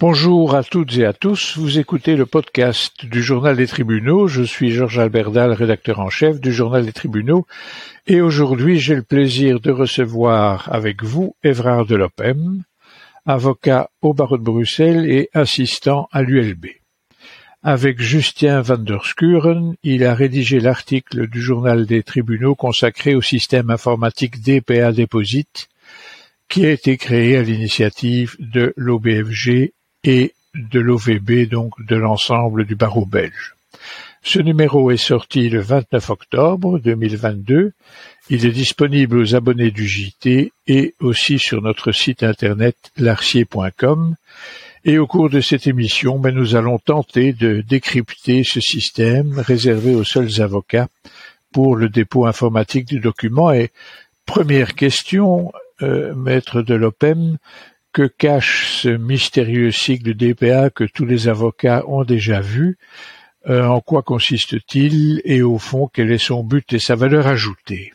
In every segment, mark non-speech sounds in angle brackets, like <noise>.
Bonjour à toutes et à tous, vous écoutez le podcast du Journal des Tribunaux, je suis Georges Alberdal, rédacteur en chef du Journal des Tribunaux, et aujourd'hui j'ai le plaisir de recevoir avec vous Évrard Delopem, avocat au barreau de Bruxelles et assistant à l'ULB. Avec Justin van der Skuren, il a rédigé l'article du Journal des Tribunaux consacré au système informatique DPA Deposit, qui a été créé à l'initiative de l'OBFG et de l'OVB, donc de l'ensemble du barreau belge. Ce numéro est sorti le 29 octobre 2022. Il est disponible aux abonnés du JT et aussi sur notre site internet larcier.com. Et au cours de cette émission, ben, nous allons tenter de décrypter ce système réservé aux seuls avocats pour le dépôt informatique du document. Et première question, euh, maître de l'OPEM, que cache ce mystérieux cycle DPA que tous les avocats ont déjà vu euh, En quoi consiste-t-il Et au fond, quel est son but et sa valeur ajoutée?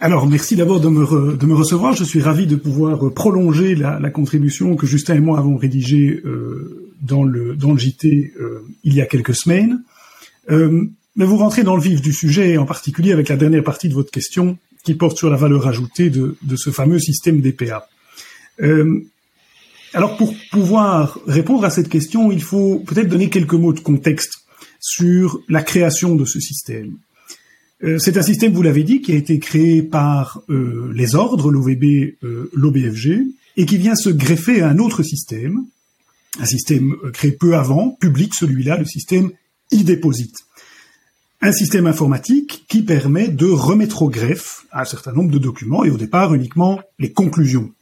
Alors, merci d'abord de me, recevoir. Je suis ravi de pouvoir prolonger la, contribution que Justin et moi avons rédigée euh, dans, le, JT euh, il y a quelques semaines. Euh, mais vous rentrez dans le vif du sujet, en particulier avec la dernière partie de votre question, qui porte sur la valeur ajoutée de, ce fameux système DPA. Euh, alors pour pouvoir répondre à cette question, il faut peut-être donner quelques mots de contexte sur la création de ce système. Euh, c'est un système, vous l'avez dit, qui a été créé par euh, les ordres, l'OVB, l'OBFG, et qui vient se greffer à un autre système, un système créé peu avant, public celui-là, le système e-deposit un système informatique qui permet de remettre au greffe un certain nombre de documents et au départ uniquement les conclusions.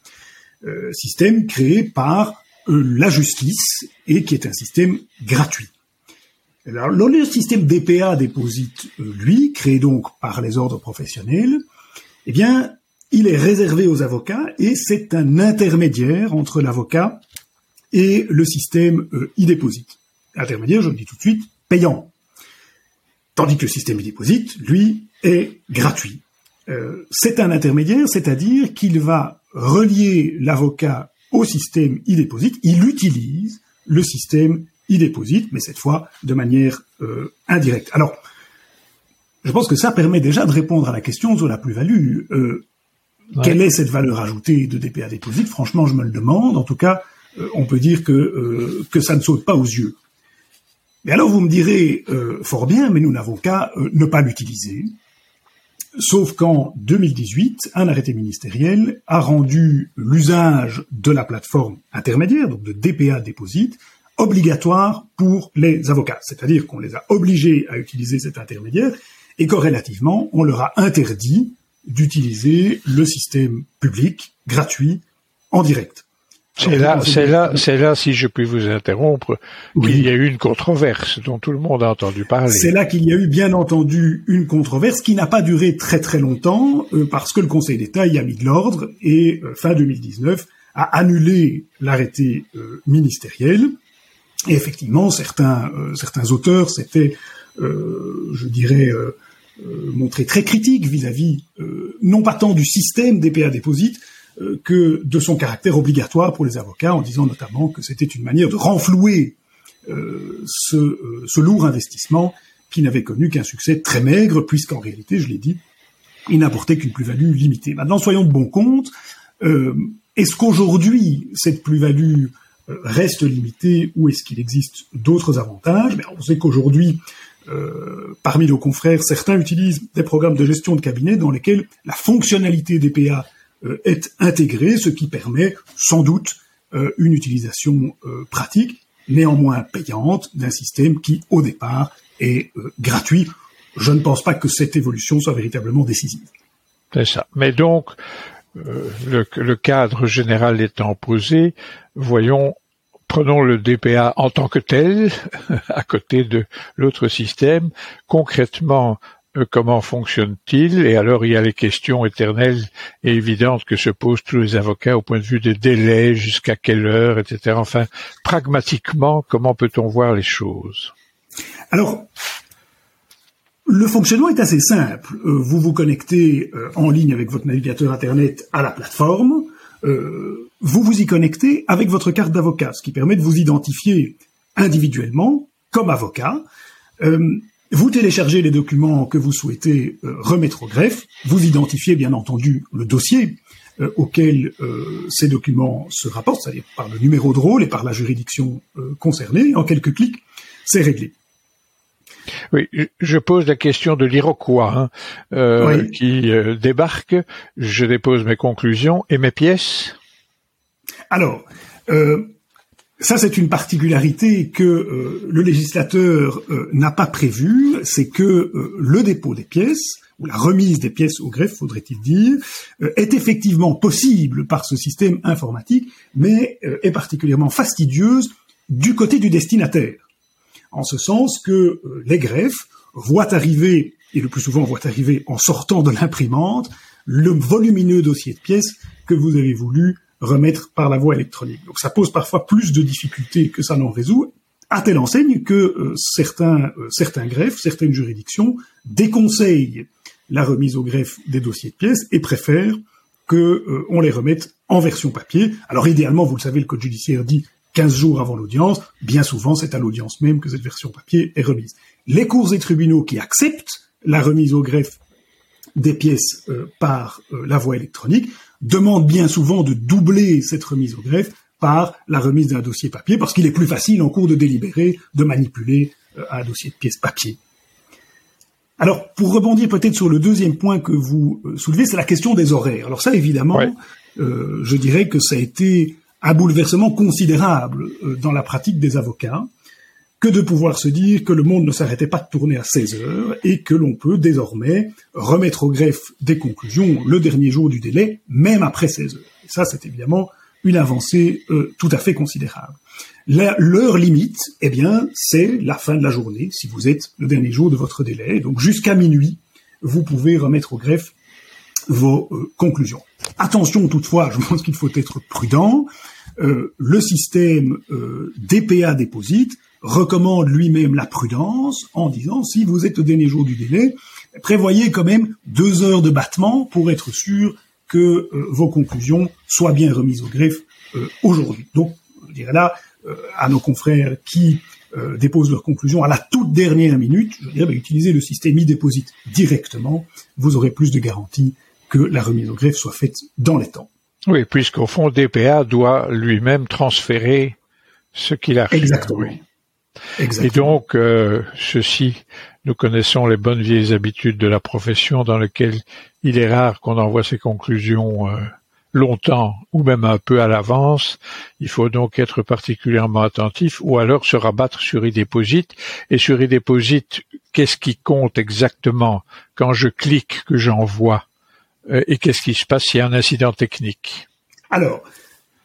Euh, système créé par euh, la justice et qui est un système gratuit. Alors, le système DPA Deposit, euh, lui, créé donc par les ordres professionnels, eh bien, il est réservé aux avocats et c'est un intermédiaire entre l'avocat et le système e-deposit. Intermédiaire, je le dis tout de suite, payant. Tandis que le système e-deposit, lui, est gratuit. Euh, c'est un intermédiaire, c'est-à-dire qu'il va relier l'avocat au système e-deposit, il utilise le système e-deposit, mais cette fois de manière euh, indirecte. Alors, je pense que ça permet déjà de répondre à la question sur la plus-value. Euh, Quelle est cette valeur ajoutée de DPA Deposit Franchement, je me le demande. En tout cas, euh, on peut dire que, que ça ne saute pas aux yeux. Mais alors vous me direz euh, fort bien, mais nous n'avons qu'à euh, ne pas l'utiliser. Sauf qu'en 2018, un arrêté ministériel a rendu l'usage de la plateforme intermédiaire, donc de DPA Deposit, obligatoire pour les avocats. C'est-à-dire qu'on les a obligés à utiliser cet intermédiaire et corrélativement, on leur a interdit d'utiliser le système public gratuit en direct. C'est là, c'est là, c'est là, si je puis vous interrompre, qu'il y a eu une controverse dont tout le monde a entendu parler. C'est là qu'il y a eu bien entendu une controverse qui n'a pas duré très très longtemps euh, parce que le Conseil d'État y a mis de l'ordre et euh, fin 2019 a annulé l'arrêté euh, ministériel. Et effectivement, certains certains auteurs s'étaient, je dirais, montrés très critiques vis-à-vis non pas tant du système des PA Déposit, euh, que de son caractère obligatoire pour les avocats, en disant notamment que c'était une manière de renflouer euh, ce, euh, ce, lourd investissement qui n'avait connu qu'un succès très maigre, puisqu'en réalité, je l'ai dit, il n'apportait qu'une plus-value limitée. Maintenant, soyons de bon compte. est-ce qu'aujourd'hui, cette plus-value reste limitée ou est-ce qu'il existe d'autres avantages? On sait qu'aujourd'hui, euh, parmi nos confrères, certains utilisent des programmes de gestion de cabinet dans lesquels la fonctionnalité des PA euh, est intégré, ce qui permet sans doute euh, une utilisation euh, pratique, néanmoins payante, d'un système qui, au départ, est gratuit. Je ne pense pas que cette évolution soit véritablement décisive. C'est ça. Mais donc, le, cadre général étant posé, voyons, prenons le DPA en tant que tel, <laughs> à côté de l'autre système. Concrètement, euh, comment fonctionne-t-il? Et alors il y a les questions éternelles et évidentes que se posent tous les avocats au point de vue des délais, jusqu'à quelle heure, etc. Enfin, pragmatiquement, comment peut-on voir les choses? Alors, le fonctionnement est assez simple. Euh, vous vous connectez euh, en ligne avec votre navigateur Internet à la plateforme. vous vous y connectez avec votre carte d'avocat, ce qui permet de vous identifier individuellement comme avocat. Euh, vous téléchargez les documents que vous souhaitez euh, remettre au greffe, vous identifiez bien entendu le dossier euh, auquel ces documents se rapportent, c'est-à-dire par le numéro de rôle et par la juridiction concernée. En quelques clics, c'est réglé. Oui, je pose la question de l'Iroquois hein, qui débarque. Je dépose mes conclusions et mes pièces. Alors, euh, ça c'est une particularité que euh, le législateur euh, n'a pas prévue, c'est que le dépôt des pièces ou la remise des pièces au greffe, faudrait-il dire, est effectivement possible par ce système informatique, mais est particulièrement fastidieuse du côté du destinataire. En ce sens que les greffes voient arriver, et le plus souvent voient arriver en sortant de l'imprimante, le volumineux dossier de pièces que vous avez voulu remettre par la voie électronique. Donc ça pose parfois plus de difficultés que ça n'en résout, à telle enseigne que euh, certains, euh, certains greffes, certaines juridictions déconseillent la remise au greffe des dossiers de pièces et préfèrent que euh, les remette en version papier. Alors idéalement, vous le savez, le code judiciaire dit 15 jours avant l'audience. Bien souvent, c'est à l'audience même que cette version papier est remise. Les cours et tribunaux qui acceptent la remise au greffe des pièces par la voie électronique demande bien souvent de doubler cette remise au greffe par la remise d'un dossier papier, parce qu'il est plus facile en cours de délibérer de manipuler euh, un dossier de pièces papier. Alors, pour rebondir peut-être sur le deuxième point que vous euh, soulevez, c'est la question des horaires. Alors ça, évidemment, euh, je dirais que ça a été un bouleversement considérable dans la pratique des avocats que de pouvoir se dire que le monde ne s'arrêtait pas de tourner à 16 heures et que l'on peut désormais remettre au greffe des conclusions le dernier jour du délai, même après 16 heures. Et ça, c'est évidemment une avancée euh, tout à fait considérable. L'heure limite, eh bien, c'est la fin de la journée, si vous êtes le dernier jour de votre délai. Donc jusqu'à minuit, vous pouvez remettre au greffe vos euh, conclusions. Attention toutefois, je pense qu'il faut être prudent. Euh, le système DPA déposite recommande lui-même la prudence en disant si vous êtes au dernier jour du délai, prévoyez quand même deux heures de battement pour être sûr que euh, vos conclusions soient bien remises au greffe euh, aujourd'hui. Donc, je dirais là euh, à nos confrères qui déposent leurs conclusions à la toute dernière minute, je dirais bah, utilisez le système e-déposite directement, vous aurez plus de garanties que la remise au greffe soit faite dans les temps. Oui, puisqu'au fond, DPA doit lui-même transférer ce qu'il a reçu. Exactement. Et donc, euh, ceci, nous connaissons les bonnes vieilles habitudes de la profession dans lesquelles il est rare qu'on envoie ses conclusions euh, longtemps ou même un peu à l'avance. Il faut donc être particulièrement attentif ou alors se rabattre sur e-déposite. Et sur e-déposite, qu'est-ce qui compte exactement quand je clique que j'envoie euh, et qu'est-ce qui se passe s'il y a un incident technique? Alors,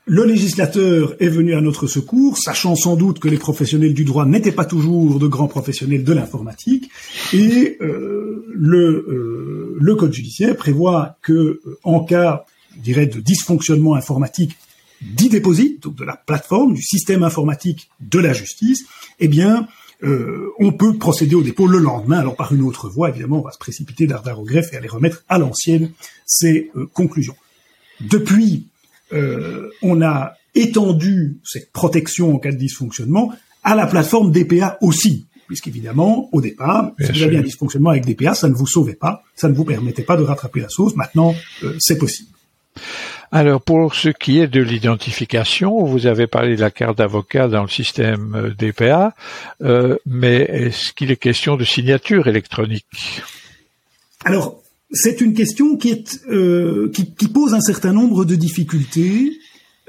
le législateur est venu à notre secours, sachant sans doute que les professionnels du droit n'étaient pas toujours de grands professionnels de l'informatique, et euh, le, euh, le, code judiciaire prévoit que, euh, en cas, je dirais, de dysfonctionnement informatique d'e-déposit, donc de la plateforme, du système informatique de la justice, eh bien, on peut procéder au dépôt le lendemain, alors par une autre voie, évidemment, on va se précipiter d'ardard au greffe et aller remettre à l'ancienne ces conclusions. Depuis euh, on a étendu cette protection en cas de dysfonctionnement à la plateforme DPA aussi, puisqu'évidemment, au départ, si vous aviez un dysfonctionnement avec DPA, ça ne vous sauvait pas, ça ne vous permettait pas de rattraper la sauce. Maintenant, euh, c'est possible. Alors, pour ce qui est de l'identification, vous avez parlé de la carte d'avocat dans le système euh, DPA, mais est-ce qu'il est question de signature électronique? Alors, c'est une question euh, qui, pose un certain nombre de difficultés.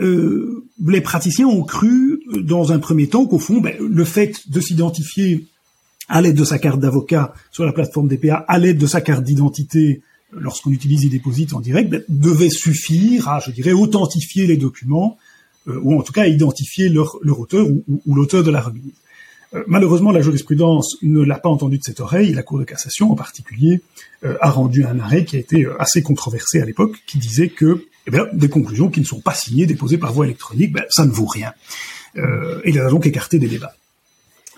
Euh, les praticiens ont cru, dans un premier temps, qu'au fond, ben, le fait de s'identifier à l'aide de sa carte d'avocat sur la plateforme DPA, à l'aide de sa carte d'identité, lorsqu'on utilise e-déposit en direct, ben, devait suffire à, je dirais, authentifier les documents, euh, ou en tout cas à identifier leur, auteur ou, ou l'auteur de la remise. Euh, malheureusement, la jurisprudence ne l'a pas entendu de cette oreille. La Cour de cassation, en particulier, euh, a rendu un arrêt qui a été euh, assez controversé à l'époque, qui disait que eh des conclusions qui ne sont pas signées, déposées par voie électronique, ben, ça ne vaut rien. et il a donc écarté des débats.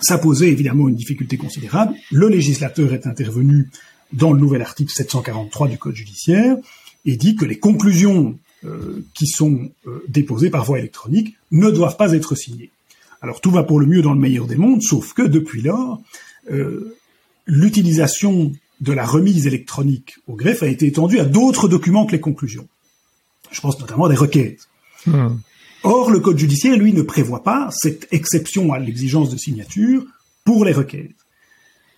Ça posait évidemment une difficulté considérable. Le législateur est intervenu dans le nouvel article 743 du Code judiciaire et dit que les conclusions qui sont déposés par voie électronique ne doivent pas être signés. Alors tout va pour le mieux dans le meilleur des mondes, sauf que depuis lors, l'utilisation de la remise électronique au greffe a été étendue à d'autres documents que les conclusions. Je pense notamment à des requêtes. Hmm. Or, le Code judiciaire, lui, ne prévoit pas cette exception à l'exigence de signature pour les requêtes.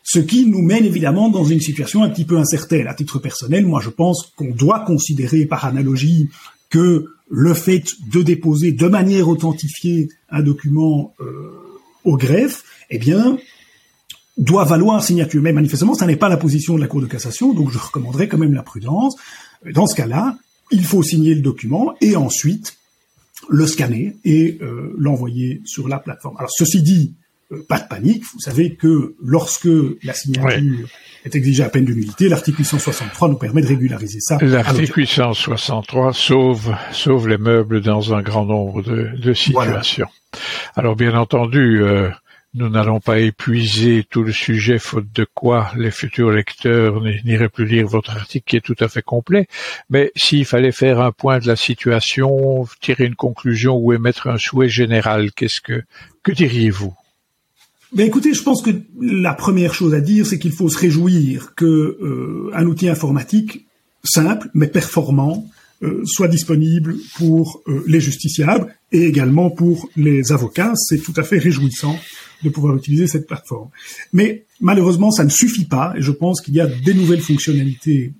Ce qui nous mène évidemment dans une situation un petit peu incertaine. À titre personnel, moi je pense qu'on doit considérer par analogie que le fait de déposer de manière authentifiée un document euh, au greffe, eh bien, doit valoir signature. Mais manifestement, ça n'est pas la position de la Cour de cassation, donc je recommanderais quand même la prudence. Dans ce cas-là, il faut signer le document et ensuite le scanner et euh, l'envoyer sur la plateforme. Alors ceci dit, pas de panique. Vous savez que lorsque la signature est exigée à peine de nullité, l'article 863 nous permet de régulariser ça. L'article 863 sauve, sauve les meubles dans un grand nombre de, de situations. Alors bien entendu, euh, nous n'allons pas épuiser tout le sujet, faute de quoi les futurs lecteurs n'iraient plus lire votre article qui est tout à fait complet. Mais s'il fallait faire un point de la situation, tirer une conclusion ou émettre un souhait général, qu'est-ce que, que diriez-vous? Ben écoutez, je pense que la première chose à dire, c'est qu'il faut se réjouir que euh, un outil informatique simple mais performant euh, soit disponible pour euh, les justiciables et également pour les avocats. C'est tout à fait réjouissant de pouvoir utiliser cette plateforme. Mais malheureusement, ça ne suffit pas et je pense qu'il y a des nouvelles fonctionnalités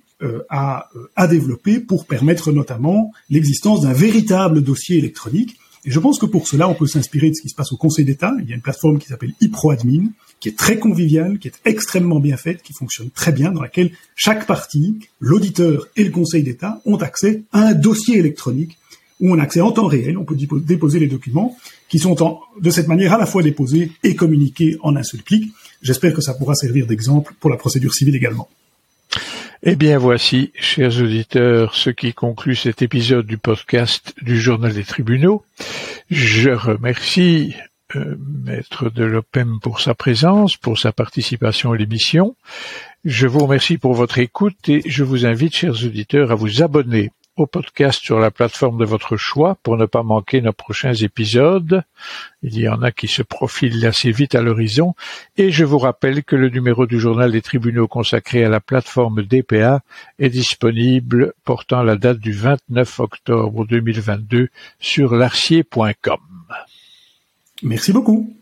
à, à développer pour permettre notamment l'existence d'un véritable dossier électronique. Et je pense que pour cela, on peut s'inspirer de ce qui se passe au Conseil d'État. Il y a une plateforme qui s'appelle iProAdmin, qui est très conviviale, qui est extrêmement bien faite, qui fonctionne très bien, dans laquelle chaque partie, l'auditeur et le Conseil d'État, ont accès à un dossier électronique où on a accès en temps réel, on peut déposer les documents qui sont de cette manière à la fois déposés et communiqués en un seul clic. J'espère que ça pourra servir d'exemple pour la procédure civile également. Eh bien voici, chers auditeurs, ce qui conclut cet épisode du podcast du Journal des tribunaux. Je remercie euh, Maître de l'OPEM pour sa présence, pour sa participation à l'émission. Je vous remercie pour votre écoute et je vous invite, chers auditeurs, à vous abonner au podcast sur la plateforme de votre choix pour ne pas manquer nos prochains épisodes. Il y en a qui se profilent assez vite à l'horizon. Et je vous rappelle que le numéro du journal des tribunaux consacré à la plateforme DPA est disponible portant la date du 29 octobre 2022 sur larcier.com. Merci beaucoup.